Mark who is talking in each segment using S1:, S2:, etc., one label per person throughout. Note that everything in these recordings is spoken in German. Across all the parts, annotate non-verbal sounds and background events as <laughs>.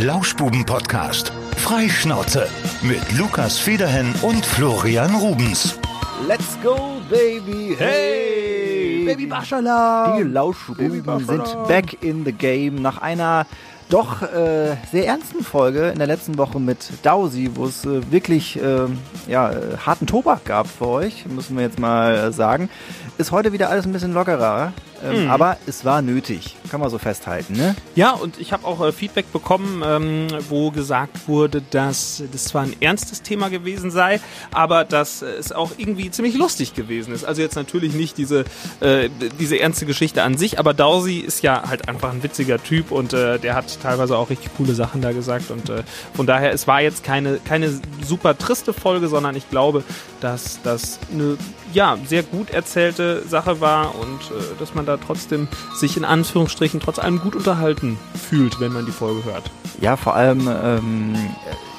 S1: Lauschbuben-Podcast. Freischnauze mit Lukas Federhen und Florian Rubens.
S2: Let's go, baby.
S3: Hey, Baby Baschala.
S2: Die Lauschbuben sind back in the game nach einer doch äh, sehr ernsten Folge in der letzten Woche mit Dausi, wo es äh, wirklich äh, ja, harten Tobak gab für euch, müssen wir jetzt mal äh, sagen. Ist heute wieder alles ein bisschen lockerer, ähm,
S3: Mhm.
S2: aber es war nötig, kann man so festhalten, ne?
S3: Ja, und ich habe auch äh, Feedback bekommen, ähm, wo gesagt wurde, dass das zwar ein ernstes Thema gewesen sei, aber dass äh, es auch irgendwie ziemlich lustig gewesen ist. Also jetzt natürlich nicht diese, äh, diese ernste Geschichte an sich, aber Dausi ist ja halt einfach ein witziger Typ und äh, der hat teilweise auch richtig coole Sachen da gesagt. Und äh, von daher, es war jetzt keine, keine super triste Folge, sondern ich glaube, dass das eine ja, sehr gut erzählte Sache war und dass man da trotzdem sich in Anführungsstrichen trotz allem gut unterhalten fühlt, wenn man die Folge hört.
S2: Ja, vor allem, ähm,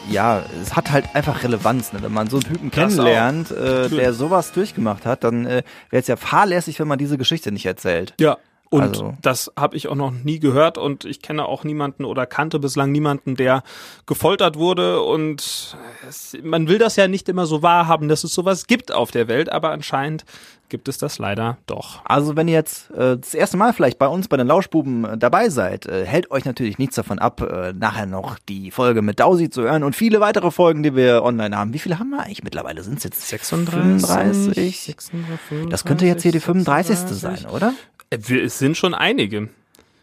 S2: ja, es hat halt einfach Relevanz, ne? wenn man so einen Typen kennenlernt, äh, der sowas durchgemacht hat, dann äh, wäre es ja fahrlässig, wenn man diese Geschichte nicht erzählt.
S3: Ja. Und
S2: Also-
S3: das habe ich auch noch nie gehört und ich kenne auch niemanden oder kannte bislang niemanden, der gefoltert wurde und es, man will das ja nicht immer so wahrhaben, dass es sowas gibt auf der Welt, aber anscheinend gibt es das leider doch.
S2: Also wenn ihr jetzt äh, das erste Mal vielleicht bei uns bei den Lauschbuben äh, dabei seid, äh, hält euch natürlich nichts davon ab, äh, nachher noch die Folge mit Dausi zu hören und viele weitere Folgen, die wir online haben. Wie viele haben wir eigentlich mittlerweile? Sind es jetzt 35?
S3: 36,
S2: Das könnte jetzt hier die 35. sein, oder?
S3: Wir- Es sind schon einige.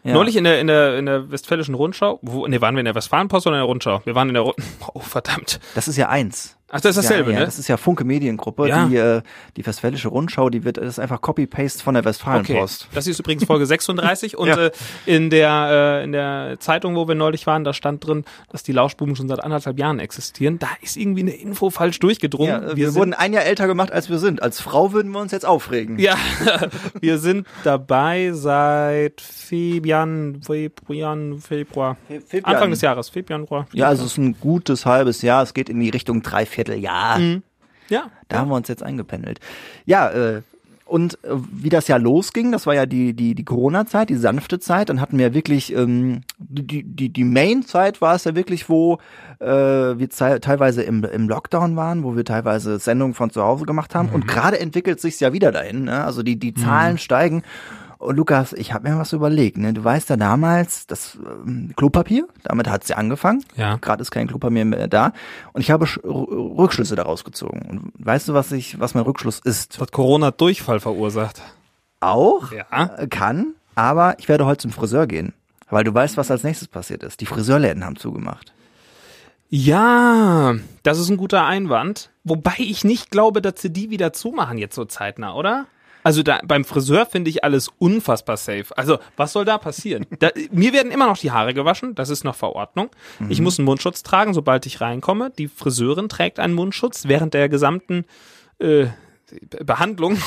S2: Ja.
S3: Neulich in der, in der, in der Westfälischen Rundschau, wo, nee, waren wir in der Westfalenpost oder in der Rundschau? Wir waren in der Rundschau. <laughs> Oh, verdammt.
S2: Das ist ja eins.
S3: Ach, das ist dasselbe,
S2: ja, ja,
S3: ne?
S2: Das ist ja Funke Mediengruppe.
S3: Ja.
S2: Die, äh, die Westfälische Rundschau, die wird, das ist einfach Copy-Paste von der
S3: Okay,
S2: Westfalenpost.
S3: das ist übrigens Folge <laughs> 36 und
S2: Ja.
S3: äh, in der äh, in der Zeitung, wo wir neulich waren, da stand drin, dass die Lauschbuben schon seit anderthalb Jahren existieren. Da ist irgendwie eine Info falsch durchgedrungen.
S2: Äh, wir,
S3: sind,
S2: wurden ein Jahr älter gemacht, als wir sind. Als Frau würden wir uns jetzt aufregen.
S3: ja, <laughs> wir sind dabei seit Fabian, Februar, Februar,
S2: Februar.
S3: Anfang des Jahres, Februar.
S2: Ja, also es ist ein gutes halbes Jahr. Es geht in die Richtung Dreivierteljahr.
S3: ja,
S2: Da haben wir uns jetzt eingependelt. Ja, äh, und äh, wie das Jahr losging, das war ja die, die, die Corona-Zeit, die sanfte Zeit. Dann hatten wir wirklich, ähm, die, die, die Main-Zeit war es ja wirklich, wo äh, wir teilweise im, im Lockdown waren, wo wir teilweise Sendungen von zu Hause gemacht haben. Und gerade entwickelt sich's ja wieder dahin. Ne? Also die, die Zahlen steigen. Und Lukas, ich habe mir was überlegt. Ne? Du weißt ja damals, das ähm, Klopapier, damit hat's ja angefangen.
S3: Ja.
S2: Gerade ist kein Klopapier mehr da. Und ich habe Sch- Rückschlüsse daraus gezogen. Und weißt du, was ich, was mein Rückschluss ist?
S3: hat Corona Durchfall verursacht.
S2: Auch
S3: Ja.
S2: äh, kann, aber ich werde heute zum Friseur gehen. Weil du weißt, was als nächstes passiert ist. Die Friseurläden haben zugemacht.
S3: Ja, das ist ein guter Einwand. Wobei ich nicht glaube, dass sie die wieder zumachen jetzt so zeitnah, oder? Also da, beim Friseur finde ich alles unfassbar safe. Also was soll da passieren? <laughs> Da, mir werden immer noch die Haare gewaschen, das ist noch Verordnung. Ich muss einen Mundschutz tragen, sobald ich reinkomme. Die Friseurin trägt einen Mundschutz während der gesamten äh, Behandlung,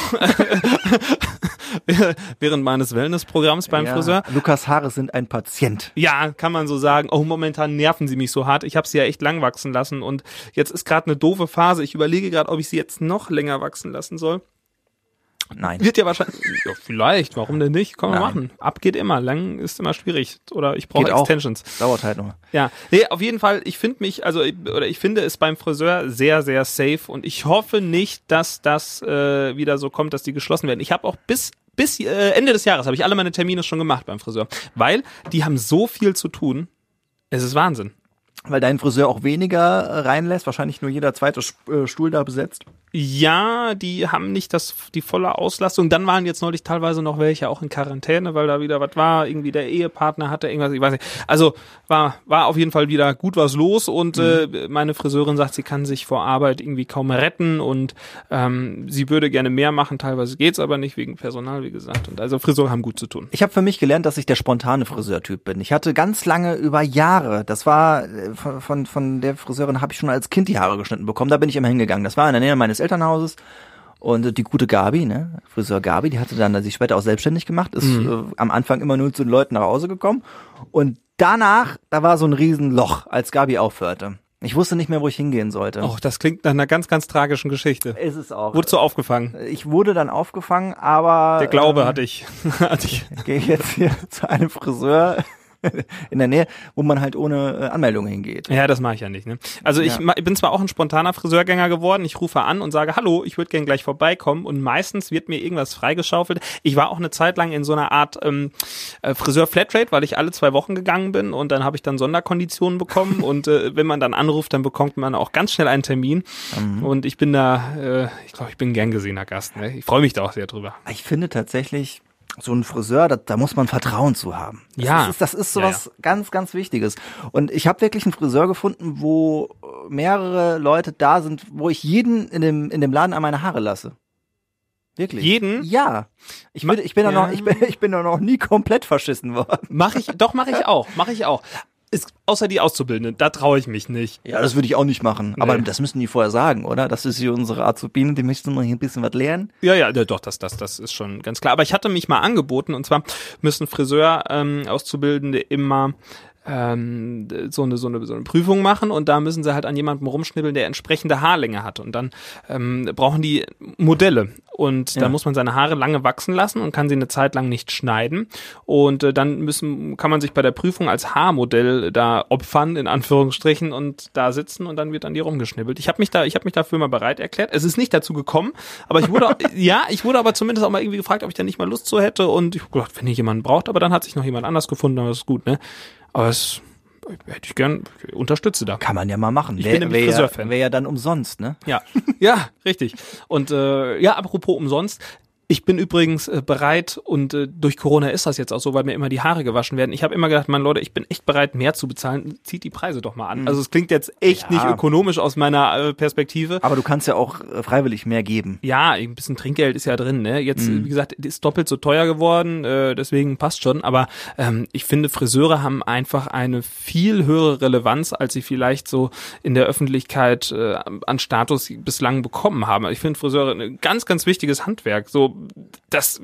S3: <laughs> während meines Wellnessprogramms beim
S2: Ja,
S3: Friseur.
S2: Lukas Haare sind ein Patient.
S3: Ja, kann man so sagen. Oh, momentan nerven sie mich so hart. Ich habe sie ja echt lang wachsen lassen und jetzt ist gerade eine doofe Phase. Ich überlege gerade, ob ich sie jetzt noch länger wachsen lassen soll.
S2: Nein.
S3: Wird ja wahrscheinlich, ja, vielleicht, warum denn nicht? Kann man
S2: Nein.
S3: machen. Ab geht immer, lang ist immer schwierig. Oder ich brauche
S2: Geht auch.
S3: Extensions.
S2: Dauert halt nur.
S3: Ja, nee, auf jeden Fall, ich finde mich, also, ich- oder ich finde es beim Friseur sehr, sehr safe und ich hoffe nicht, dass das äh, wieder so kommt, dass die geschlossen werden. Ich habe auch bis bis äh, Ende des Jahres habe ich alle meine Termine schon gemacht beim Friseur, weil die haben so viel zu tun. Es ist Wahnsinn.
S2: Weil dein Friseur auch weniger äh, reinlässt. Wahrscheinlich nur jeder zweite äh, Stuhl da besetzt.
S3: Ja, die haben nicht das, die volle Auslastung. Dann waren jetzt neulich teilweise noch welche auch in Quarantäne, weil da wieder was war. Irgendwie der Ehepartner hatte irgendwas, ich weiß nicht. Also war, war auf jeden Fall wieder gut was los und äh, meine Friseurin sagt, sie kann sich vor Arbeit irgendwie kaum retten und ähm, sie würde gerne mehr machen. Teilweise geht's aber nicht wegen Personal, wie gesagt. Und also Friseure haben gut zu tun.
S2: Ich habe für mich gelernt, dass ich der spontane Friseurtyp bin. Ich hatte ganz lange über Jahre, das war äh, von, von, von der Friseurin habe ich schon als Kind die Haare geschnitten bekommen. Da bin ich immer hingegangen. Das war in der Nähe meines Elternhauses. Und äh, die gute Gabi, ne, Friseur Gabi, die hatte dann sich später auch selbstständig gemacht, ist äh, am Anfang immer nur zu den Leuten nach Hause gekommen. Und danach, da war so ein Riesenloch, als Gabi aufhörte. Ich wusste nicht mehr, wo ich hingehen sollte.
S3: Och, das klingt nach einer ganz, ganz tragischen Geschichte.
S2: Ist es auch.
S3: Wurdest du aufgefangen?
S2: ich wurde dann aufgefangen, aber
S3: Der Glaube
S2: ähm,
S3: hatte ich. <laughs> hatte ich.
S2: gehe jetzt hier <laughs> zu einem Friseur, <laughs> in der Nähe, wo man halt ohne äh, Anmeldung hingeht.
S3: Ja, das mache ich ja nicht. Ne? Also ich,
S2: Ja.
S3: bin zwar auch ein spontaner Friseurgänger geworden. Ich rufe an und sage, hallo, ich würde gern gleich vorbeikommen. Und meistens wird mir irgendwas freigeschaufelt. Ich war auch eine Zeit lang in so einer Art ähm, äh, Friseur-Flatrate, weil ich alle zwei Wochen gegangen bin. Und dann habe ich dann Sonderkonditionen bekommen. <laughs> und äh, wenn man dann anruft, dann bekommt man auch ganz schnell einen Termin.
S2: Mhm.
S3: Und ich bin da, äh, ich glaube, ich bin ein gern gesehener Gast. Ne? Ich freue mich da auch sehr drüber.
S2: Ich finde tatsächlich, so ein Friseur, da, da muss man Vertrauen zu haben. Das
S3: Ja.
S2: Ist, das ist
S3: Ja,
S2: sowas ganz, ganz Wichtiges. Und ich habe wirklich einen Friseur gefunden, wo äh, mehrere Leute da sind, wo ich jeden in dem, in dem Laden an meine Haare lasse. Wirklich?
S3: Jeden?
S2: Ja. Ich, bin, ich bin da
S3: Ja.
S2: noch, ich bin, <laughs> ich bin da noch nie komplett verschissen worden.
S3: Mache ich, doch mache ich auch, mache ich auch. Ist, außer die Auszubildenden, da traue ich mich nicht.
S2: Ja, das würde ich auch nicht machen. Aber
S3: Nee.
S2: das müssen die vorher sagen, oder? Das ist hier unsere Azubine, die müssen noch hier ein bisschen was lernen.
S3: Ja, ja, ja, doch, das, das, das ist schon ganz klar. Aber ich hatte mich mal angeboten, und zwar müssen Friseur ähm, Auszubildende immer ähm, so, eine, so, eine, so eine Prüfung machen und da müssen sie halt an jemandem rumschnibbeln, der entsprechende Haarlänge hat. Und dann ähm, brauchen die Modelle. Und
S2: Ja.
S3: da muss man seine Haare lange wachsen lassen und kann sie eine Zeit lang nicht schneiden. Und äh, dann müssen, kann man sich bei der Prüfung als Haarmodell da opfern, in Anführungsstrichen, und da sitzen und dann wird an die rumgeschnibbelt. Ich habe mich da, ich habe mich dafür mal bereit erklärt. Es ist nicht dazu gekommen, aber ich wurde, <laughs> ja, ich wurde aber zumindest auch mal irgendwie gefragt, ob ich da nicht mal Lust zu hätte. Und ich hab gedacht, wenn ich jemanden braucht, aber dann hat sich noch jemand anders gefunden, aber das ist gut, ne? Aber es hätte ich gern, ich unterstütze da.
S2: Kann man ja mal machen.
S3: Ich
S2: Wär-
S3: bin nämlich Friseurfan.
S2: Wäre ja dann umsonst, ne?
S3: Ja, ja, richtig. Und äh, ja, apropos umsonst. Ich bin übrigens äh, bereit und äh, durch Corona ist das jetzt auch so, weil mir immer die Haare gewaschen werden. Ich habe immer gedacht, man Leute, ich bin echt bereit, mehr zu bezahlen. Zieht die Preise doch mal an. Also es klingt jetzt echt
S2: Mhm. Ja.
S3: nicht ökonomisch aus meiner äh, Perspektive.
S2: Aber du kannst ja auch freiwillig mehr geben.
S3: Ja, ein bisschen Trinkgeld ist ja drin. Ne? Jetzt,
S2: Mhm.
S3: wie gesagt, ist doppelt so teuer geworden, deswegen passt schon. Aber ähm, ich finde, Friseure haben einfach eine viel höhere Relevanz, als sie vielleicht so in der Öffentlichkeit äh, an Status bislang bekommen haben. Ich finde Friseure ein ganz, ganz wichtiges Handwerk. So, das,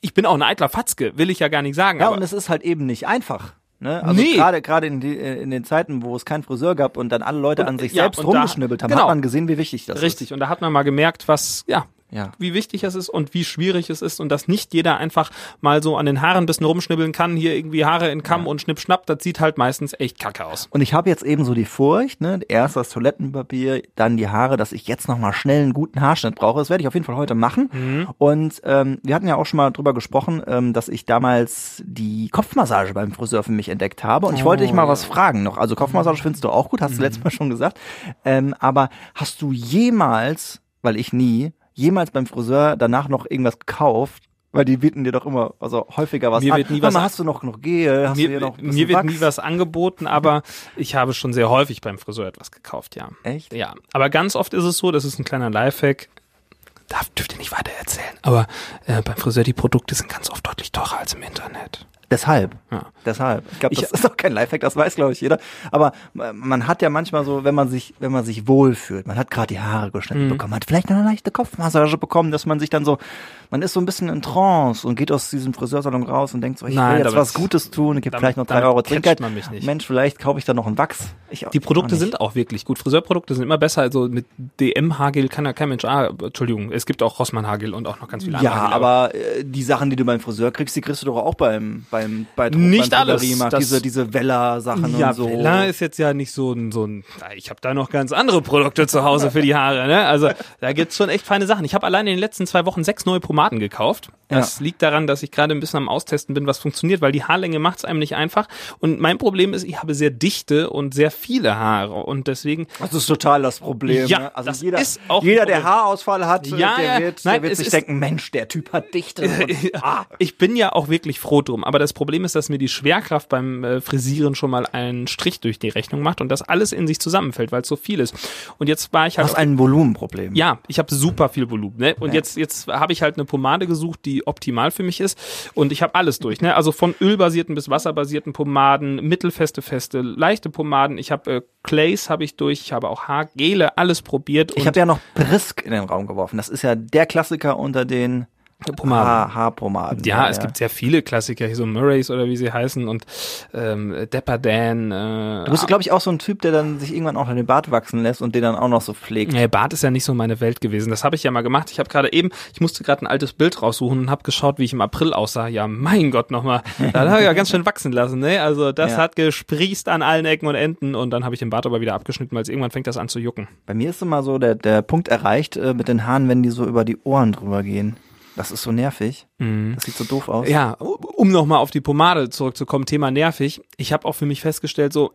S3: ich bin auch ein eitler Fatzke, will ich ja gar nicht sagen.
S2: Ja,
S3: aber
S2: und es ist halt eben nicht einfach. Ne? Also
S3: Nee.
S2: gerade gerade in, die, in den Zeiten, wo es keinen Friseur gab und dann alle Leute
S3: Und,
S2: an sich
S3: ja,
S2: selbst rumgeschnibbelt haben,
S3: genau.
S2: hat man gesehen, wie wichtig das
S3: richtig. Und da hat man mal gemerkt, was, ja,
S2: Ja.
S3: wie wichtig es ist und wie schwierig es ist und dass nicht jeder einfach mal so an den Haaren ein bisschen rumschnibbeln kann, hier irgendwie Haare in Kamm und Schnipp schnapp, das sieht halt meistens echt kacke aus.
S2: Und ich habe jetzt eben so die Furcht, ne, erst das Toilettenpapier, dann die Haare, dass ich jetzt noch mal schnell einen guten Haarschnitt brauche. Das werde ich auf jeden Fall heute machen.
S3: Mhm.
S2: Und ähm, wir hatten ja auch schon mal drüber gesprochen, ähm, dass ich damals die Kopfmassage beim Friseur für mich entdeckt habe. Und ich wollte dich mal
S3: Oh,
S2: was fragen noch. Also Kopfmassage findest du auch gut,
S3: Mhm.
S2: hast du letztes Mal schon gesagt. Ähm, aber hast du jemals, weil ich nie, jemals beim Friseur danach noch irgendwas gekauft? Weil die bieten dir doch immer, also häufiger was
S3: Mir
S2: an.
S3: wird nie was
S2: mal, hast du noch, noch Gel? Hast du hier
S3: Mir,
S2: noch
S3: mir wird
S2: Wachs?
S3: nie was angeboten, aber <laughs> ich habe schon sehr häufig beim Friseur etwas gekauft, ja.
S2: Echt?
S3: Ja, aber ganz oft ist es so, das ist ein kleiner Lifehack, darf, dürft ihr nicht weiter erzählen, aber äh, beim Friseur, die Produkte sind ganz oft deutlich teurer als im Internet.
S2: Deshalb.
S3: Ja.
S2: Deshalb. Ich glaube,
S3: Ich-
S2: das ist auch kein Lifehack, das weiß, glaube ich, jeder. Aber äh, man hat ja manchmal so, wenn man sich, wenn man sich wohlfühlt, man hat gerade die Haare geschnitten
S3: Mhm.
S2: bekommen, hat vielleicht eine leichte Kopfmassage bekommen, dass man sich dann so, man ist so ein bisschen in Trance und geht aus diesem Friseursalon raus und denkt so, ich
S3: Nein,
S2: will jetzt was Gutes tun, ich gebe
S3: damit-
S2: vielleicht noch drei Euro Trinkgeld.
S3: man mich nicht.
S2: Mensch, vielleicht kaufe ich dann noch einen Wachs. Ich,
S3: Die Produkte
S2: auch
S3: sind auch wirklich gut. Friseurprodukte sind immer besser. Also mit DM-Hagel kann ja kein Mensch. Ah, Entschuldigung, es gibt auch Rossmann-Hagel und auch noch ganz viele
S2: Ja,
S3: andere. Hagel,
S2: aber äh, die Sachen, die du beim Friseur kriegst, die kriegst du doch auch beim beim bei
S3: Nicht
S2: beim
S3: alles.
S2: Drogeriemarkt.
S3: Das-
S2: diese diese Vella-Sachen
S3: ja,
S2: und so.
S3: Vella ist jetzt ja nicht so ein, so ein, ich habe da noch ganz andere Produkte zu Hause für die Haare, ne? Also da gibt's schon echt feine Sachen. Ich habe allein in den letzten zwei Wochen sechs neue Pomaden gekauft. Das liegt daran, dass ich gerade ein bisschen am Austesten bin, was funktioniert, weil die Haarlänge macht's einem nicht einfach. Und mein Problem ist, ich habe sehr dichte und sehr viele Haare und deswegen
S2: Das ist total das Problem.
S3: Ja,
S2: ne? also
S3: das
S2: jeder,
S3: ist auch
S2: jeder, der. Haarausfall hat,
S3: Ja,
S2: der
S3: ja.
S2: wird,
S3: Nein,
S2: der wird sich denken, Mensch, der Typ hat Dichte. <laughs> Und, ah.
S3: Ich bin ja auch wirklich froh drum, aber das Problem ist, dass mir die Schwerkraft beim äh, Frisieren schon mal einen Strich durch die Rechnung macht und das alles in sich zusammenfällt, weil es so viel ist. Und jetzt war ich
S2: Du
S3: halt
S2: hast ein Volumenproblem.
S3: ja, ich habe super viel Volumen. Ne? Und
S2: Ja.
S3: jetzt, jetzt habe ich halt eine Pomade gesucht, die optimal für mich ist. Und ich habe alles durch. Ne? Also von ölbasierten bis wasserbasierten Pomaden, mittelfeste, feste, leichte Pomaden. Ich habe äh, Clays habe ich durch. Ich habe auch Haargele, alles probiert.
S2: Ich habe ja noch Brisk in den Raum geworfen. Das ist ja der Klassiker unter den
S3: Pomaden.
S2: Haar, Haarpomaden.
S3: Ja, es gibt sehr viele Klassiker, hier so Murrays oder wie sie heißen und ähm, Depperdan. Äh,
S2: Du bist, glaube ich, auch so ein Typ, der dann sich irgendwann auch den Bart wachsen lässt und den dann auch noch so pflegt.
S3: Nee, Bart ist ja nicht so meine Welt gewesen. Das habe ich ja mal gemacht. Ich habe gerade eben, ich musste gerade ein altes Bild raussuchen und habe geschaut, wie ich im April aussah. Ja, mein Gott nochmal. <laughs> Da habe ich ja ganz schön wachsen lassen. Ne? Also das
S2: Ja.
S3: hat gesprießt an allen Ecken und Enden und dann habe ich den Bart aber wieder abgeschnitten, weil es irgendwann fängt das an zu jucken.
S2: Bei mir ist immer so der, der Punkt erreicht äh, mit den Haaren, wenn die so über die Ohren drüber gehen. Das ist so nervig. Das sieht so doof aus.
S3: Ja, um nochmal auf die Pomade zurückzukommen, Thema nervig. Ich habe auch für mich festgestellt, so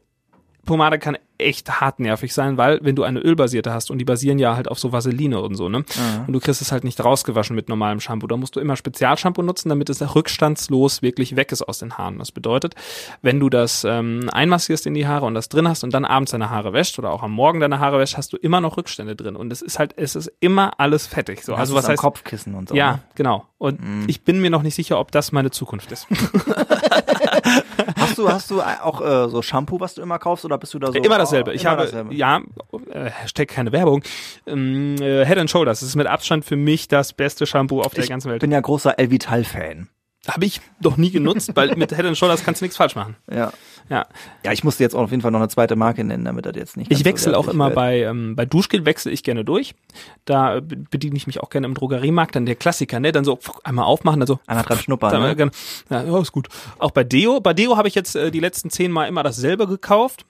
S3: Pomade kann echt hart nervig sein, weil wenn du eine ölbasierte hast und die basieren ja halt auf so Vaseline und so, ne? Und du kriegst es halt nicht rausgewaschen mit normalem Shampoo. Da musst du immer Spezialshampoo nutzen, damit es rückstandslos wirklich weg ist aus den Haaren. Das bedeutet, wenn du das ähm, einmassierst in die Haare und das drin hast und dann abends deine Haare wäscht oder auch am Morgen deine Haare wäscht, hast du immer noch Rückstände drin. Und es ist halt, es ist immer alles fettig. So, also was heißt
S2: Kopfkissen und so.
S3: ja,
S2: Ne?
S3: genau. Und ich bin mir noch nicht sicher, ob das meine Zukunft ist. <laughs> <laughs>
S2: Hast du, hast du auch äh, so Shampoo, was du immer kaufst, oder bist du da so?
S3: Immer dasselbe. Ich
S2: immer
S3: habe,
S2: dasselbe.
S3: ja, äh, Hashtag keine Werbung. Ähm, äh, Head and Shoulders das ist mit Abstand für mich das beste Shampoo auf der
S2: ich
S3: ganzen Welt.
S2: bin ja großer Elvital-Fan.
S3: Habe ich noch nie genutzt, weil mit Head and Shoulders kannst du nichts falsch machen.
S2: Ja.
S3: Ja.
S2: Ja, ich musste jetzt auch auf jeden Fall noch eine zweite Marke nennen, damit das jetzt nicht.
S3: Ich
S2: so
S3: wechsle auch
S2: wertlich
S3: immer
S2: wird.
S3: bei, ähm, bei Duschgel wechsle ich gerne durch. Da äh, be- bediene ich mich auch gerne im Drogeriemarkt. Dann der Klassiker, ne? Dann so einmal aufmachen, dann so
S2: Einmal dran schnuppern,
S3: Dann,
S2: ne?
S3: ja, ja, ist gut. Auch bei Deo. Bei Deo habe ich jetzt äh, die letzten zehn Mal immer dasselbe gekauft.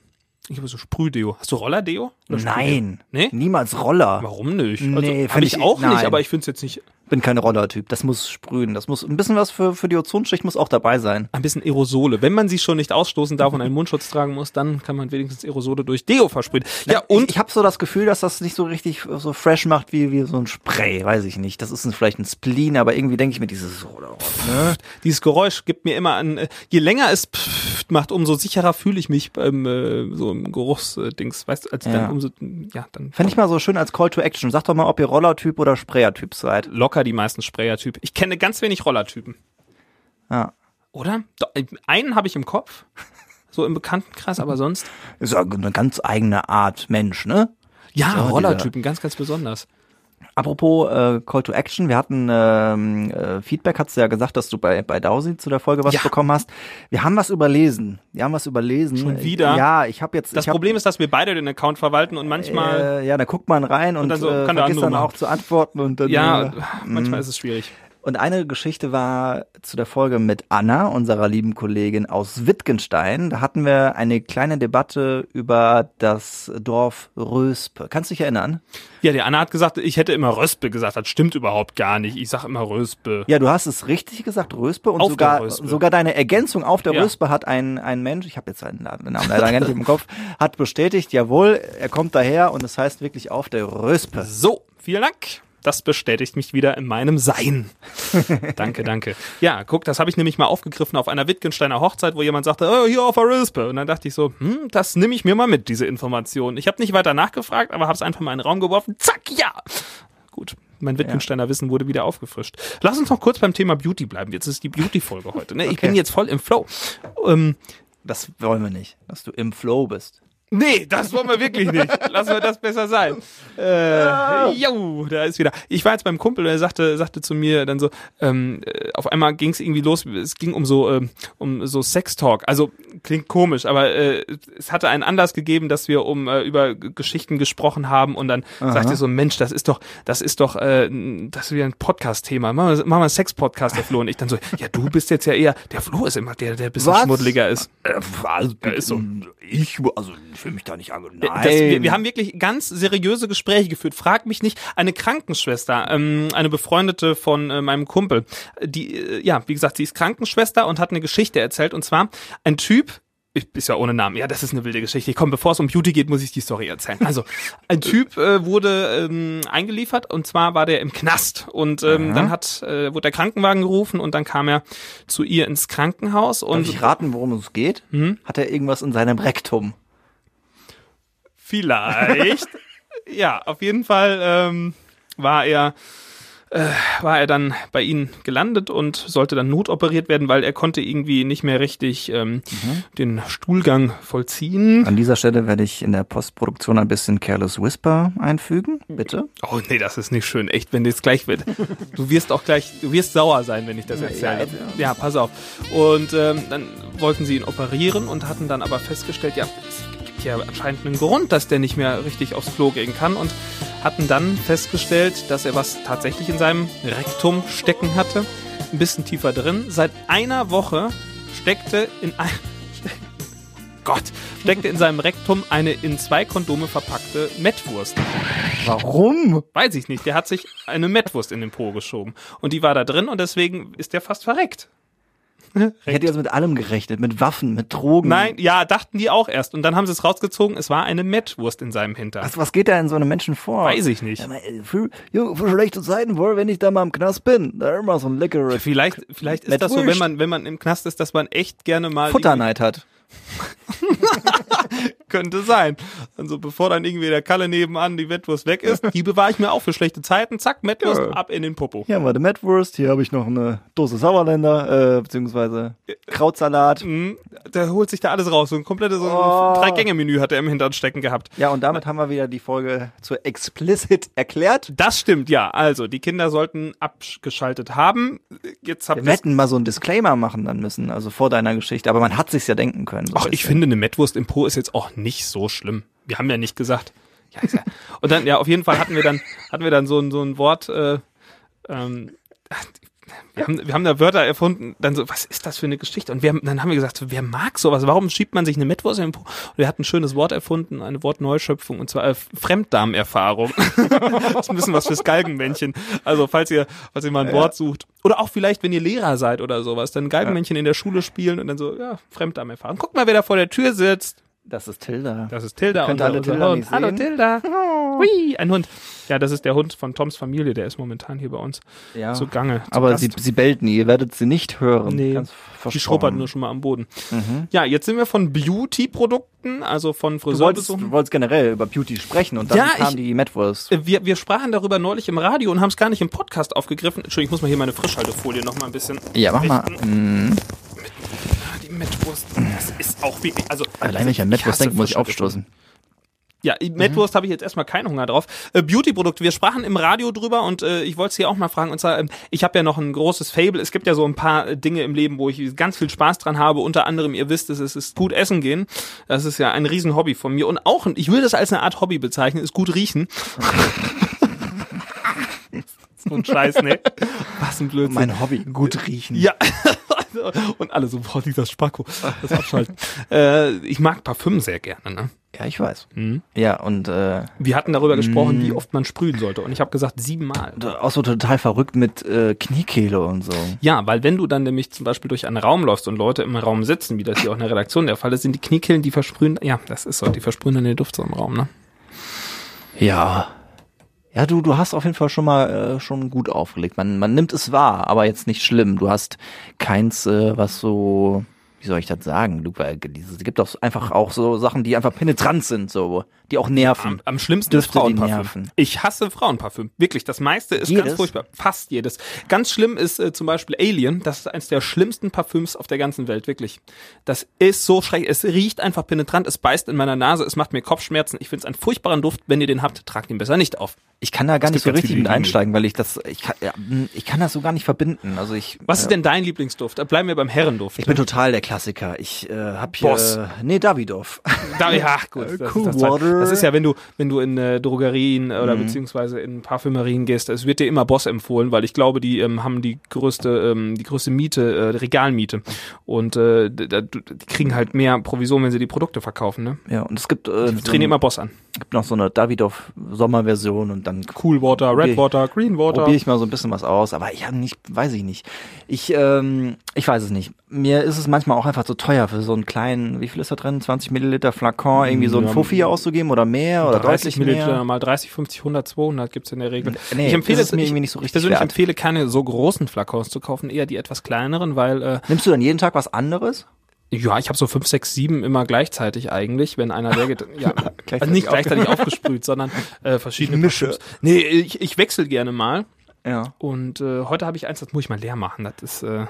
S3: Ich habe so Sprühdeo. Hast du Rollerdeo?
S2: Nein.
S3: Nee?
S2: Niemals Roller.
S3: Warum nicht?
S2: Nee,
S3: also,
S2: find
S3: habe ich
S2: ich-
S3: auch nicht,
S2: nein.
S3: aber ich finde es jetzt nicht.
S2: Bin kein Rollertyp. Das muss sprühen. Das muss ein bisschen was für, für die Ozonschicht muss auch dabei sein.
S3: Ein bisschen Aerosole. Wenn man sie schon nicht ausstoßen darf und einen Mundschutz tragen muss, dann kann man wenigstens Aerosole durch Deo versprühen. Ja, und
S2: ich, ich habe so das Gefühl, dass das nicht so richtig so fresh macht wie, wie so ein Spray, weiß ich nicht. Das ist ein, vielleicht ein Spleen, aber irgendwie denke ich mir dieses Roller. Ne?
S3: dieses Geräusch gibt mir immer an, äh, je länger es pfft macht, umso sicherer fühle ich mich beim äh, so im Geruchsdings, weißt du, als
S2: Ja.
S3: dann umso, ja, dann
S2: Fände ich mal so schön als Call to Action. Sag doch mal, ob ihr Rollertyp oder Sprayertyp seid.
S3: Locker die meisten Sprayer-Typen. Ich kenne ganz wenig Rollertypen.
S2: Ja.
S3: Oder? Äh, Einen habe ich im Kopf, so im Bekanntenkreis, aber sonst.
S2: Ist eine ganz eigene Art Mensch, ne?
S3: Ja,
S2: So,
S3: Rollertypen, ganz, ganz besonders.
S2: Apropos äh, Call to Action, wir hatten ähm, äh, Feedback, hast du ja gesagt, dass du bei, bei Dausi zu der Folge was
S3: Ja.
S2: bekommen hast. Wir haben was überlesen. Wir haben was überlesen.
S3: Schon wieder?
S2: Ja, ich habe jetzt.
S3: Das
S2: hab,
S3: Problem ist, dass wir beide den Account verwalten und manchmal,
S2: Äh, ja, da guckt man rein und,
S3: dann so,
S2: äh,
S3: kann der
S2: vergisst dann auch zu antworten und dann.
S3: ja,
S2: äh,
S3: manchmal ist es schwierig.
S2: Und eine Geschichte war zu der Folge mit Anna, unserer lieben Kollegin aus Wittgenstein. Da hatten wir eine kleine Debatte über das Dorf Röspe. Kannst du dich erinnern?
S3: Ja, die Anna hat gesagt, ich hätte immer Röspe gesagt. Das stimmt überhaupt gar nicht. Ich sag immer Röspe.
S2: Ja, du hast es richtig gesagt, Röspe. Und
S3: Auf
S2: sogar,
S3: Röspe.
S2: sogar deine Ergänzung auf der
S3: Ja.
S2: Röspe hat ein, ein Mensch, ich habe jetzt seinen Namen leider gar nicht im Kopf, hat bestätigt, jawohl, er kommt daher und es heißt wirklich auf der Röspe.
S3: So, vielen Dank. Das bestätigt mich wieder in meinem Sein. <laughs> danke, danke. Ja, guck, das habe ich nämlich mal aufgegriffen auf einer Wittgensteiner Hochzeit, wo jemand sagte, oh, hier auf der Rispe. Und dann dachte ich so, hm, das nehme ich mir mal mit, diese Information. Ich habe nicht weiter nachgefragt, aber habe es einfach mal in den Raum geworfen. Zack, ja. Gut, mein Wittgensteiner Wissen wurde wieder aufgefrischt. Lass uns noch kurz beim Thema Beauty bleiben. Jetzt ist die Beauty-Folge heute. Ne? Ich
S2: Okay.
S3: bin jetzt voll im Flow. Ähm,
S2: Das wollen wir nicht, dass du im Flow bist.
S3: Nee, das wollen wir wirklich nicht. Lassen wir das besser sein. Äh, jo, da ist wieder. Ich war jetzt beim Kumpel, der sagte, sagte zu mir dann so, ähm, äh, auf einmal ging es irgendwie los, es ging um so, ähm, um so Sextalk. Also klingt komisch, aber äh, es hatte einen Anlass gegeben, dass wir um äh, über Geschichten gesprochen haben und dann sagte er so, Mensch, das ist doch, das ist doch, äh, das ist wieder ein Podcast-Thema. Machen wir, machen wir einen Sex-Podcast, der Flo und ich dann so, ja, du bist jetzt ja eher, der Flo ist immer der, der ein bisschen
S2: Was?
S3: schmuddeliger ist.
S2: also,
S3: ist so.
S2: Ich, also, ich will mich da nicht an. Nein.
S3: Das, wir, wir haben wirklich ganz seriöse Gespräche geführt. Frag mich nicht, eine Krankenschwester, ähm, eine Befreundete von äh, meinem Kumpel, die, äh, ja, wie gesagt, sie ist Krankenschwester und hat eine Geschichte erzählt. Und zwar ein Typ, ich, ist ja ohne Namen. Ja, das ist eine wilde Geschichte. Komm, bevor es um Beauty geht, muss ich die Story erzählen. Also, ein <laughs> Typ äh, wurde ähm, eingeliefert und zwar war der im Knast und ähm,
S2: Aha.
S3: dann hat äh, wurde der Krankenwagen gerufen und dann kam er zu ihr ins Krankenhaus
S2: Darf
S3: und
S2: ich raten, worum es geht?
S3: Hm?
S2: Hat er irgendwas in seinem Rektum?
S3: Vielleicht. ja, auf jeden Fall ähm, war er äh, war er dann bei ihnen gelandet und sollte dann notoperiert werden, weil er konnte irgendwie nicht mehr richtig ähm,
S2: Mhm.
S3: den Stuhlgang vollziehen.
S2: An dieser Stelle werde ich in der Postproduktion ein bisschen Careless Whisper einfügen, bitte.
S3: Oh nee, das ist nicht schön, echt, wenn das gleich wird. <laughs> Du wirst auch gleich, du wirst sauer sein, wenn ich das erzähle. Ja,
S2: ja.
S3: pass auf. Und ähm, dann wollten sie ihn operieren und hatten dann aber festgestellt, ja, gibt ja anscheinend einen Grund, dass der nicht mehr richtig aufs Klo gehen kann und hatten dann festgestellt, dass er was tatsächlich in seinem Rektum stecken hatte. Ein bisschen tiefer drin. Seit einer Woche steckte in ein <laughs> Gott, steckte in seinem Rektum eine in zwei Kondome verpackte Mettwurst.
S2: Warum?
S3: Weiß ich nicht. Der hat sich eine Mettwurst in den Po geschoben. Und die war da drin und deswegen ist der fast verreckt.
S2: Ich hätte jetzt mit allem gerechnet, mit Waffen, mit Drogen.
S3: Nein, ja, dachten die auch erst. Und dann haben sie es rausgezogen, es war eine Mettwurst in seinem Hintern.
S2: Was, was geht da in so einem Menschen vor?
S3: Weiß ich nicht.
S2: Ja, äh, für, für schlechte Zeiten wohl, wenn ich da mal im Knast bin. Da immer so ein leckeres
S3: Vielleicht, vielleicht ist das so, wenn man, wenn man im Knast ist, dass man echt gerne mal
S2: Futterneid hat. <laughs> <laughs>
S3: könnte sein. Also bevor dann irgendwie der Kalle nebenan die Mettwurst weg ist, die bewahre ich mir auch für schlechte Zeiten. Zack, Mettwurst
S2: Ja.
S3: ab in den Popo.
S2: Hier haben wir die Mettwurst, hier habe ich noch eine Dose Sauerländer, äh, beziehungsweise Krautsalat.
S3: Mhm. Der holt sich da alles raus. So ein komplettes so
S2: Oh.
S3: Drei-Gänge-Menü hat er im Hintern stecken gehabt.
S2: Ja, und damit haben wir wieder die Folge zur Explicit erklärt.
S3: Das stimmt, ja. Also, die Kinder sollten abgeschaltet haben. Jetzt habt
S2: Wir hätten mal so einen Disclaimer machen dann müssen, also vor deiner Geschichte, aber man hat sich's ja denken können. so
S3: Ach, ich finde, eine Mettwurst im Po ist jetzt auch nicht so schlimm. Wir haben ja nicht gesagt. Ja, ist ja. Und dann, ja, auf jeden Fall hatten wir dann, hatten wir dann so ein, so ein Wort, äh, ähm, wir haben, wir haben da Wörter erfunden, dann so, was ist das für eine Geschichte? Und wir haben, dann haben wir gesagt, wer mag sowas? Warum schiebt man sich eine Mettwurst in den Po? Und wir hatten ein schönes Wort erfunden, eine Wortneuschöpfung, und zwar äh, Fremddarmerfahrung. <laughs> das ist ein bisschen was fürs Galgenmännchen. Also, falls ihr, falls ihr mal ein Wort sucht. Oder auch vielleicht, wenn ihr Lehrer seid oder sowas, dann Galgenmännchen in der Schule spielen und dann so, ja, Fremddarmerfahrung. Guck mal, wer da vor der Tür sitzt.
S2: Das ist Tilda.
S3: Das ist Tilda.
S2: Könnt
S3: unser-
S2: alle Tilda
S3: Hund. Hallo? Tilda. <laughs> Hui, ein Hund. Ja, das ist der Hund von Toms Familie, der ist momentan hier bei uns
S2: ja.
S3: zu Gange. zu
S2: aber
S3: Gast.
S2: sie, sie bellt nie, ihr werdet sie nicht hören.
S3: Nee, die schrubbert nur schon mal am Boden.
S2: Mhm.
S3: Ja, jetzt sind wir von Beauty-Produkten, also von
S2: Du
S3: Friseurbesuchen.
S2: du wolltest generell über Beauty sprechen und dann
S3: Ja,
S2: kam
S3: ich-
S2: die Mettwurst.
S3: Äh, Wir, wir sprachen darüber neulich im Radio und haben es gar nicht im Podcast aufgegriffen. Entschuldigung, ich muss mal hier meine Frischhaltefolie noch mal ein bisschen
S2: Ja, mach mal.
S3: richten.
S2: Mhm.
S3: Die Mettwurst, das ist auch wirklich, also...
S2: Allein wenn ich an Mettwurst
S3: hasse
S2: denke, muss ich aufstoßen.
S3: Ja, Mettwurst habe ich jetzt erstmal keinen Hunger drauf. Äh, Beauty-Produkte, wir sprachen im Radio drüber und äh, ich wollte es hier auch mal fragen. Und zwar, ähm, ich habe ja noch ein großes Fable. Es gibt ja so ein paar äh, Dinge im Leben, wo ich ganz viel Spaß dran habe. Unter anderem, ihr wisst es, es ist gut essen gehen. Das ist ja ein Riesen-Hobby von mir. Und auch, ich will das als eine Art Hobby bezeichnen, ist gut riechen. <laughs> so ein Scheiß, ne? Was ein Blödsinn.
S2: Mein Hobby, gut riechen.
S3: Ja. <laughs> und alle so, boah, dieser Spacko. Das Abschalten. <laughs> äh, ich mag Parfüm sehr gerne, ne?
S2: Ja, ich weiß.
S3: Mhm.
S2: Ja, und äh,
S3: Wir hatten darüber gesprochen, wie oft man sprühen sollte. Und ich habe gesagt, siebenmal.
S2: auch so total verrückt mit äh, Kniekehle und so.
S3: Ja, weil wenn du dann nämlich zum Beispiel durch einen Raum läufst und Leute im Raum sitzen, wie das hier auch in der Redaktion der Fall ist, sind die Kniekehlen, die versprühen, ja, das ist so, die versprühen dann den Duft so im Raum, ne?
S2: Ja. Ja, du, du hast auf jeden Fall schon mal äh, schon gut aufgelegt. Man, man nimmt es wahr, aber jetzt nicht schlimm. Du hast keins, äh, was so, wie soll ich das sagen, Luke? weil Es gibt doch einfach auch so Sachen, die einfach penetrant sind, so, die auch nerven.
S3: Am, am schlimmsten ist Frauenparfüm.
S2: nerven.
S3: Ich hasse Frauenparfüm. Wirklich, das meiste ist ganz
S2: Jedes?
S3: furchtbar. Fast jedes. Ganz schlimm ist äh, zum Beispiel Alien. Das ist eines der schlimmsten Parfüms auf der ganzen Welt, wirklich. Das ist so schrecklich. Es riecht einfach penetrant, es beißt in meiner Nase, es macht mir Kopfschmerzen. Ich finde es einen furchtbaren Duft. Wenn ihr den habt, tragt ihn besser nicht auf.
S2: Ich kann da gar
S3: Es
S2: nicht so
S3: ganz
S2: richtig mit einsteigen, weil ich das, ich kann, ja, mh, ich kann das so gar nicht verbinden. Also ich,
S3: Was
S2: äh,
S3: ist denn dein Lieblingsduft? Bleiben wir beim Herrenduft.
S2: Ich bin total der Klassiker. Ich äh, hab hier,
S3: Boss.
S2: nee, Davidoff.
S3: Da, ja, <laughs> gut. Das,
S2: Cool
S3: ist das,
S2: Water.
S3: das ist ja, wenn du, wenn du in äh, Drogerien oder
S2: Mhm.
S3: beziehungsweise in Parfümerien gehst, es wird dir immer Boss empfohlen, weil ich glaube, die ähm, haben die größte, ähm, die größte Miete, äh, Regalmiete. Und äh, die kriegen halt mehr Provision, wenn sie die Produkte verkaufen. Ne?
S2: Ja, und es gibt, äh,
S3: Die
S2: so,
S3: trainieren immer Boss an.
S2: gibt noch so eine Davidoff Sommerversion und dann
S3: Cool Water, Red Water, Green Water.
S2: probiere ich mal so ein bisschen was aus, aber ich habe nicht, weiß ich nicht. Ich, ähm, ich weiß es nicht. Mir ist es manchmal auch einfach zu teuer für so einen kleinen, wie viel ist da drin? 20 Milliliter Flakon, irgendwie so ein
S3: Ja,
S2: Fuffi auszugeben oder mehr oder
S3: 30
S2: deutlich
S3: Milliliter,
S2: mehr.
S3: mal 30, 50, 100, 200 gibt's in der Regel.
S2: Nee,
S3: ich empfehle
S2: ist mir
S3: ich,
S2: irgendwie nicht so
S3: ich
S2: richtig
S3: persönlich
S2: wert.
S3: empfehle keine so großen Flakons zu kaufen, eher die etwas kleineren, weil äh,
S2: Nimmst du dann jeden Tag was anderes?
S3: Ja, ich habe so fünf, sechs, sieben immer gleichzeitig eigentlich, wenn einer der geht. <laughs> Ja,
S2: Gleichzeitig
S3: also nicht gleichzeitig <laughs> aufgesprüht, sondern äh, verschiedene
S2: Ich mische.
S3: Parfüms. Nee, ich, ich wechsle gerne mal.
S2: Ja.
S3: Und äh, heute habe ich eins, das muss ich mal leer machen. Das ist äh,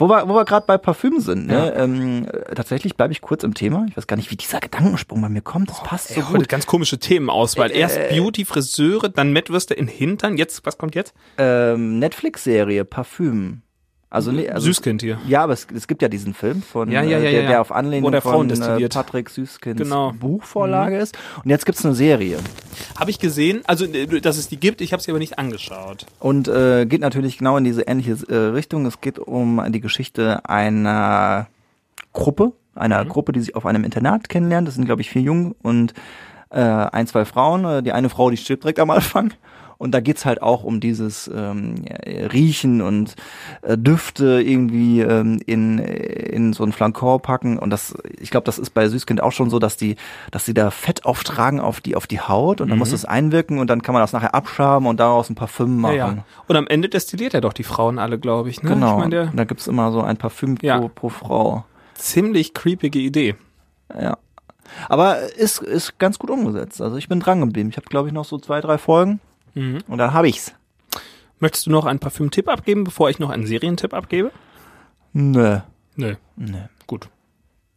S2: Wo wir, wo wir gerade bei Parfüm sind, ne? Ähm, äh, tatsächlich bleibe ich kurz im Thema. Ich weiß gar nicht, wie dieser Gedankensprung bei mir kommt. Das passt so
S3: ey, heute
S2: gut.
S3: ganz komische Themenauswahl.
S2: Äh,
S3: Erst
S2: äh,
S3: Beauty, Friseure, dann Mettwürste in Hintern. Jetzt, was kommt jetzt?
S2: Ähm, Netflix-Serie Parfüm. Also, nee, also
S3: Süßkind hier.
S2: Ja, aber es, es gibt ja diesen Film von
S3: Ja, ja,
S2: äh,
S3: ja,
S2: der, der auf Anlehnung
S3: der
S2: von äh. Patrick Süßkinds
S3: Genau.
S2: Buchvorlage ist. Und jetzt gibt's eine Serie.
S3: Habe ich gesehen, also äh, dass es die gibt, ich habe sie aber nicht angeschaut.
S2: Und äh, geht natürlich genau in diese ähnliche äh, Richtung. Es geht um die Geschichte einer Gruppe, einer Gruppe, die sich auf einem Internat kennenlernt. Das sind, glaube ich, vier Jungen und äh, ein, zwei Frauen. Äh, Die eine Frau, die stirbt direkt am Anfang. Und da geht's halt auch um dieses ähm, ja, Riechen und äh, Düfte irgendwie ähm, in, in so ein Flankor packen. Und das, ich glaube, das ist bei Süßkind auch schon so, dass die, dass sie da Fett auftragen auf die, auf die Haut und dann muss das einwirken und dann kann man das nachher abschaben und daraus ein Parfüm machen.
S3: Ja, ja. Und am Ende destilliert er doch die Frauen alle, glaube ich. Ne?
S2: Genau.
S3: Ich
S2: Und da gibt's immer so ein Parfüm
S3: Ja.
S2: pro, pro Frau.
S3: ziemlich creepige Idee.
S2: Ja. Aber ist, ist ganz gut umgesetzt. Also ich bin dran geblieben. Ich habe, glaube ich, noch so zwei, drei Folgen.
S3: Mhm.
S2: Und dann habe ich's.
S3: Möchtest du noch einen Parfüm-Tipp abgeben, bevor ich noch einen Serientipp abgebe?
S2: Nö.
S3: Nö.
S2: Nö.
S3: Gut.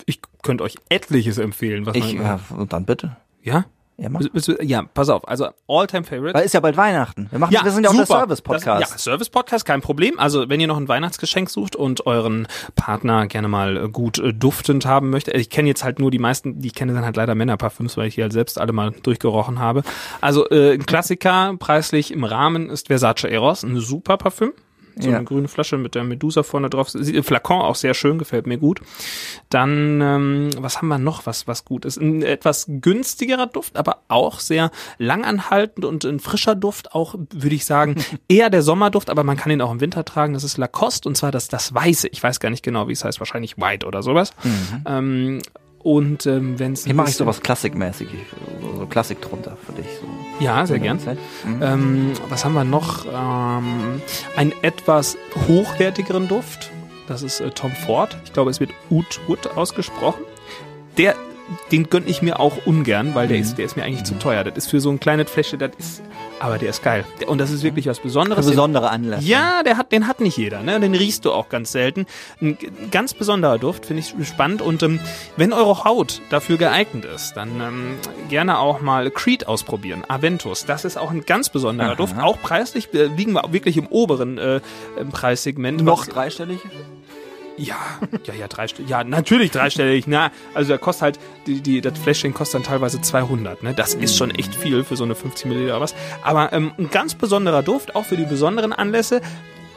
S3: Ich könnte euch etliches empfehlen. Was
S2: Ich,
S3: man,
S2: ja, und dann bitte.
S3: ja?
S2: Ja, mach.
S3: Ja, pass auf. Also All-Time-Favorite.
S2: Weil ist ja bald Weihnachten. Wir, machen, wir sind ja auch der
S3: super.
S2: Service-Podcast.
S3: Das- Ja, Service-Podcast, kein Problem. Also wenn ihr noch ein Weihnachtsgeschenk sucht und euren Partner gerne mal äh, gut äh, duftend haben möchte. Ich kenne jetzt halt nur die meisten, die ich kenne dann halt leider Männerparfüms, weil ich die halt selbst alle mal durchgerochen habe. Also äh, ein Klassiker, preislich im Rahmen ist Versace Eros, ein super Parfüm. So
S2: Ja.
S3: eine grüne Flasche mit der Medusa vorne drauf. Sie- Flakon auch sehr schön, gefällt mir gut. Dann, ähm, was haben wir noch, was, was gut ist? Ein etwas günstigerer Duft, aber auch sehr langanhaltend und ein frischer Duft, auch, würde ich sagen, <laughs> eher der Sommerduft, aber man kann ihn auch im Winter tragen. Das ist Lacoste und zwar das, das Weiße. Ich weiß gar nicht genau, wie es heißt, wahrscheinlich White oder sowas. Ähm, und ähm, wenn es
S2: Hier mache ich sowas klassikmäßig. So, Klassik drunter für dich. So.
S3: Ja, sehr gern.
S2: Mhm.
S3: Ähm, was haben wir noch? Ähm, einen etwas hochwertigeren Duft. Das ist äh, Tom Ford. Ich glaube, es wird Oud Wood ausgesprochen. Der, den gönn ich mir auch ungern, weil der
S2: Mhm.
S3: ist, der ist mir eigentlich zu teuer. Das ist für so ein kleines Fläschchen, das ist, aber der ist geil. Und das ist wirklich was Besonderes.
S2: besondere Anlässe.
S3: Ja, der hat, den hat nicht jeder, ne? Den riechst du auch ganz selten. Ein ganz besonderer Duft, finde ich spannend. Und ähm, wenn eure Haut dafür geeignet ist, dann ähm, gerne auch mal Creed ausprobieren. Aventus, das ist auch ein ganz besonderer
S2: Aha.
S3: Duft. Auch preislich äh, liegen wir wirklich im oberen äh, Preissegment.
S2: Noch dreistellig?
S3: Ja, ja, ja, dreistellig. Ja, natürlich dreistellig. Na, also der kostet halt, die, die, das Fläschchen kostet dann teilweise 200. Ne? Das ist schon echt viel für so eine 50 Milliliter oder was. Aber ähm, ein ganz besonderer Duft, auch für die besonderen Anlässe.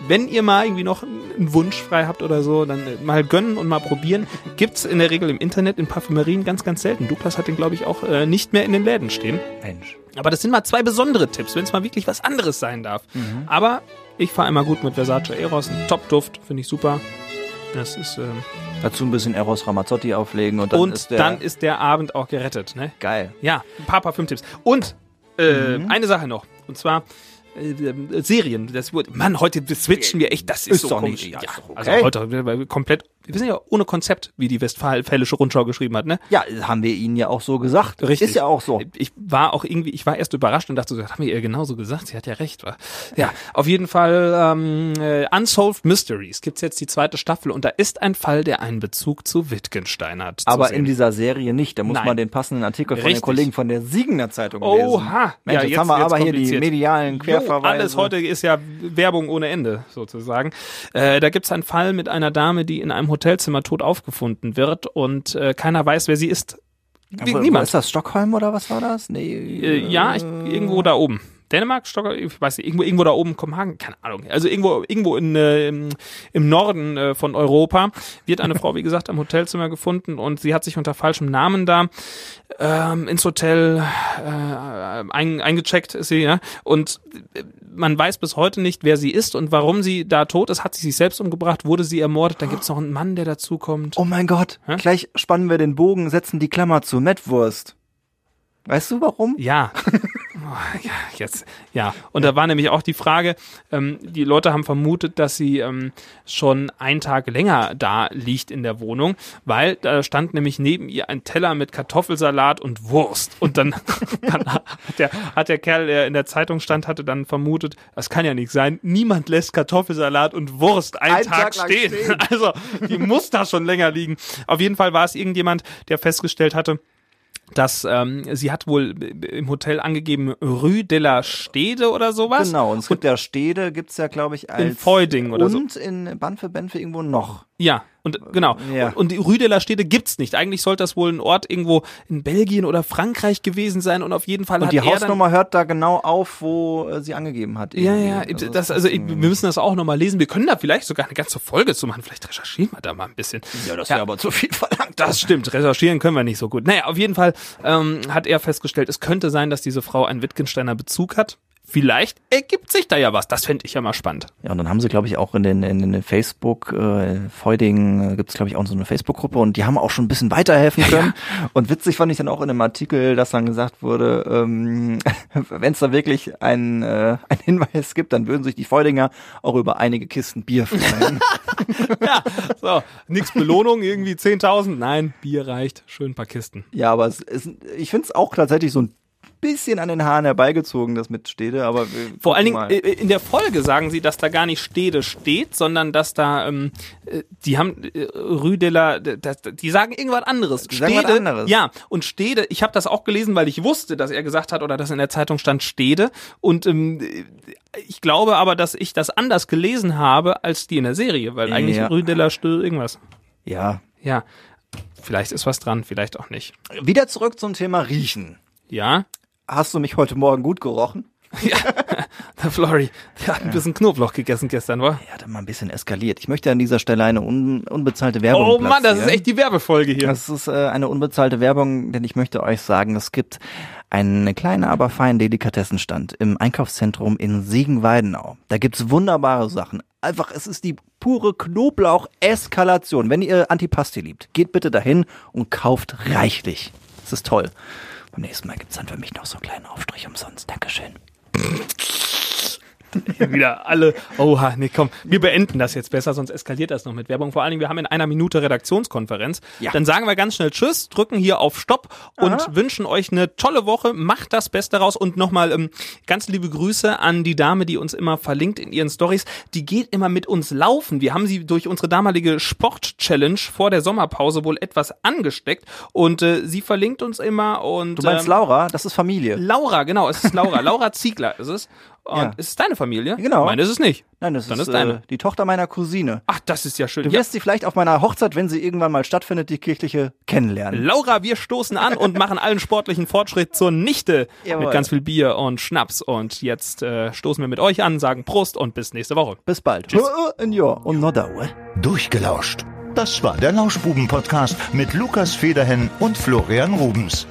S3: Wenn ihr mal irgendwie noch einen Wunsch frei habt oder so, dann äh, mal gönnen und mal probieren. Gibt's in der Regel im Internet, in Parfümerien ganz, ganz selten. Douglas hat den, glaube ich, auch äh, nicht mehr in den Läden stehen.
S2: Mensch.
S3: Aber das sind mal zwei besondere Tipps, wenn es mal wirklich was anderes sein darf.
S2: Mhm.
S3: Aber ich fahre immer gut mit Versace Eros. Ein Top-Duft, finde ich super. Das ist, ähm,
S2: Dazu ein bisschen Eros Ramazzotti auflegen und dann
S3: und
S2: ist der
S3: dann ist der Abend auch gerettet. Ne?
S2: geil.
S3: Ja, ein paar Parfümtipps. Und äh,
S2: Mhm.
S3: eine Sache noch. Und zwar äh, äh, Serien. Das wurde, Mann, heute switchen wir echt. Das ist,
S2: Ist
S3: so
S2: doch
S3: komisch.
S2: nicht- ja,
S3: Also
S2: okay.
S3: heute wir- wir komplett. Wir sind ja ohne Konzept, wie die Westfälische Rundschau geschrieben hat. Ne?
S2: Ja, haben wir Ihnen ja auch so gesagt.
S3: Richtig.
S2: Ist ja auch so.
S3: Ich war auch irgendwie, ich war erst überrascht und dachte so, das haben wir ihr genauso gesagt. Sie hat ja recht. Wa? Ja, auf jeden Fall ähm, äh, Unsolved Mysteries gibt's jetzt die zweite Staffel und da ist ein Fall, der einen Bezug zu Wittgenstein hat.
S2: Aber in dieser Serie nicht. Da muss
S3: Nein.
S2: man den passenden Artikel von
S3: Richtig.
S2: den Kollegen von der Siegener Zeitung lesen.
S3: Oha!
S2: Mensch, jetzt, haben wir aber hier die medialen
S3: Jo,
S2: Querverweise.
S3: alles heute ist ja Werbung ohne Ende, sozusagen. Äh, da gibt's einen Fall mit einer Dame, die in einem Hotelzimmer tot aufgefunden wird und äh, keiner weiß, wer sie ist. Wie,
S2: Wo,
S3: niemand.
S2: ist das Stockholm oder was war das? Nee.
S3: Äh, ja, ich, irgendwo da oben. Dänemark, Stockholm, ich weiß nicht, irgendwo, irgendwo da oben, Kopenhagen, keine Ahnung. Also irgendwo, irgendwo in, äh, im, im Norden äh, von Europa wird eine Frau, wie gesagt, am Hotelzimmer gefunden und sie hat sich unter falschem Namen da ähm, ins Hotel äh, ein, eingecheckt ist sie, ja. Und äh, man weiß bis heute nicht, wer sie ist und warum sie da tot ist. Hat sie sich selbst umgebracht? Wurde sie ermordet? Dann gibt's noch einen Mann, der dazukommt.
S2: Oh mein Gott.
S3: Hä?
S2: Gleich spannen wir den Bogen, setzen die Klammer zu. Mettwurst. Weißt du warum?
S3: Ja. <laughs> ja, jetzt, ja. Und da war nämlich auch die Frage, ähm, die Leute haben vermutet, dass sie ähm, schon einen Tag länger da liegt in der Wohnung, weil da stand nämlich neben ihr ein Teller mit Kartoffelsalat und Wurst. Und dann, <laughs> dann hat, der, hat der Kerl, der in der Zeitung stand, hatte dann vermutet, das kann ja nicht sein, niemand lässt Kartoffelsalat und Wurst einen,
S2: Einen
S3: Tag,
S2: Tag
S3: stehen.
S2: stehen. <laughs>
S3: Also, die muss da schon länger liegen. Auf jeden Fall war es irgendjemand, der festgestellt hatte, dass ähm, sie hat wohl im Hotel angegeben Rue de la Stede oder sowas.
S2: Genau, und es gibt ja Städte, gibt's ja, glaube ich, als
S3: Feuding oder so.
S2: Und in Banfe, Benfe irgendwo noch.
S3: Ja, und genau.
S2: Ja.
S3: Und, und die Rue de la Stede gibt's nicht. Eigentlich sollte das wohl ein Ort irgendwo in Belgien oder Frankreich gewesen sein und auf jeden Fall
S2: Und
S3: hat
S2: die
S3: er
S2: Hausnummer hört da genau auf, wo äh, sie angegeben hat.
S3: Ja,
S2: irgendwie.
S3: ja,
S2: Also
S3: das, also ich, wir müssen das auch nochmal lesen. Wir können da vielleicht sogar eine ganze Folge zu machen. Vielleicht recherchieren wir da mal ein bisschen.
S2: ja, das wäre aber zu viel <laughs> verlangt.
S3: Das stimmt, recherchieren können wir nicht so gut. Naja, auf jeden Fall ähm, hat er festgestellt, es könnte sein, dass diese Frau einen Wittgensteiner Bezug hat. Vielleicht ergibt sich da ja was. Das fände ich ja mal spannend.
S2: Ja, und dann haben sie, glaube ich, auch in den, in den Facebook, äh, Feuding, äh, gibt es, glaube ich, auch so eine Facebook-Gruppe und die haben auch schon ein bisschen weiterhelfen können. Und witzig fand ich dann auch in einem Artikel, dass dann gesagt wurde, ähm, <laughs> wenn es da wirklich einen, äh, einen Hinweis gibt, dann würden sich die Feudinger auch über einige Kisten Bier freuen. <laughs> <laughs>
S3: Ja, so, nix Belohnung, irgendwie 10.000. Nein, Bier reicht. Schön ein paar Kisten.
S2: ja, aber es ist, ich finde es auch tatsächlich so ein bisschen an den Haaren herbeigezogen, das mit Städte, aber wir
S3: Vor allen Dingen äh, in der Folge sagen sie, dass da gar nicht Stede steht, sondern dass da, ähm, äh, die haben äh, das, die sagen irgendwas anderes.
S2: Die sagen was anderes.
S3: Ja, und Stede, ich habe das auch gelesen, weil ich wusste, dass er gesagt hat oder dass in der Zeitung stand Stede. Und ähm, ich glaube aber, dass ich das anders gelesen habe als die in der Serie, weil eigentlich
S2: Ja.
S3: La Stede irgendwas.
S2: Ja.
S3: Ja, vielleicht ist was dran, vielleicht auch nicht.
S2: Wieder zurück zum Thema Riechen.
S3: Ja,
S2: Hast du mich heute Morgen gut gerochen? <laughs>
S3: der <laughs> Flori, der hat ein bisschen Knoblauch gegessen gestern, war?
S2: Er hat mal ein bisschen eskaliert. Ich möchte an dieser Stelle eine un unbezahlte Werbung
S3: Oh Mann, das ist echt die Werbefolge hier.
S2: Das ist äh, eine unbezahlte Werbung, denn ich möchte euch sagen, es gibt einen kleinen, aber feinen Delikatessenstand im Einkaufszentrum in Siegen-Weidenau. Da gibt's wunderbare Sachen. Einfach, es ist die pure Knoblauch-Eskalation. Wenn ihr Antipasti liebt, geht bitte dahin und kauft reichlich. Es ist toll. Beim nächsten Mal gibt's dann für mich noch so einen kleinen Aufstrich umsonst. Dankeschön. <laughs> <laughs>
S3: Wieder alle. Oha, nee, komm, wir beenden das jetzt besser, sonst eskaliert das noch mit Werbung. Vor allen Dingen, wir haben in einer Minute Redaktionskonferenz.
S2: Ja.
S3: Dann sagen wir ganz schnell Tschüss, drücken hier auf Stopp und wünschen euch eine tolle Woche. Macht das Beste raus und nochmal ähm, ganz liebe Grüße an die Dame, die uns immer verlinkt in ihren Stories. Die geht immer mit uns laufen. Wir haben sie durch unsere damalige Sport-Challenge vor der Sommerpause wohl etwas angesteckt und äh, sie verlinkt uns immer und
S2: Du meinst
S3: ähm,
S2: Laura? Das ist Familie.
S3: Laura, genau, es ist Laura. Laura Ziegler ist es. Und
S2: Ja.
S3: ist es deine Familie?
S2: Genau.
S3: Meine ist es nicht.
S2: Nein, das
S3: Dann
S2: ist,
S3: ist deine.
S2: äh, die Tochter meiner Cousine.
S3: Ach, das ist ja schön.
S2: Du
S3: Ja.
S2: wirst sie vielleicht auf meiner Hochzeit, wenn sie irgendwann mal stattfindet, die kirchliche kennenlernen.
S3: Laura, wir stoßen an und machen allen sportlichen Fortschritt zur Nichte
S2: Jawohl.
S3: mit ganz viel Bier und Schnaps. Und jetzt äh, stoßen wir mit euch an, sagen Prost und bis nächste Woche.
S2: Bis bald.
S3: Tschüss.
S2: Und noch Dauer.
S1: Durchgelauscht. Das war der Lauschbuben-Podcast mit Lukas Federhen und Florian Rubens.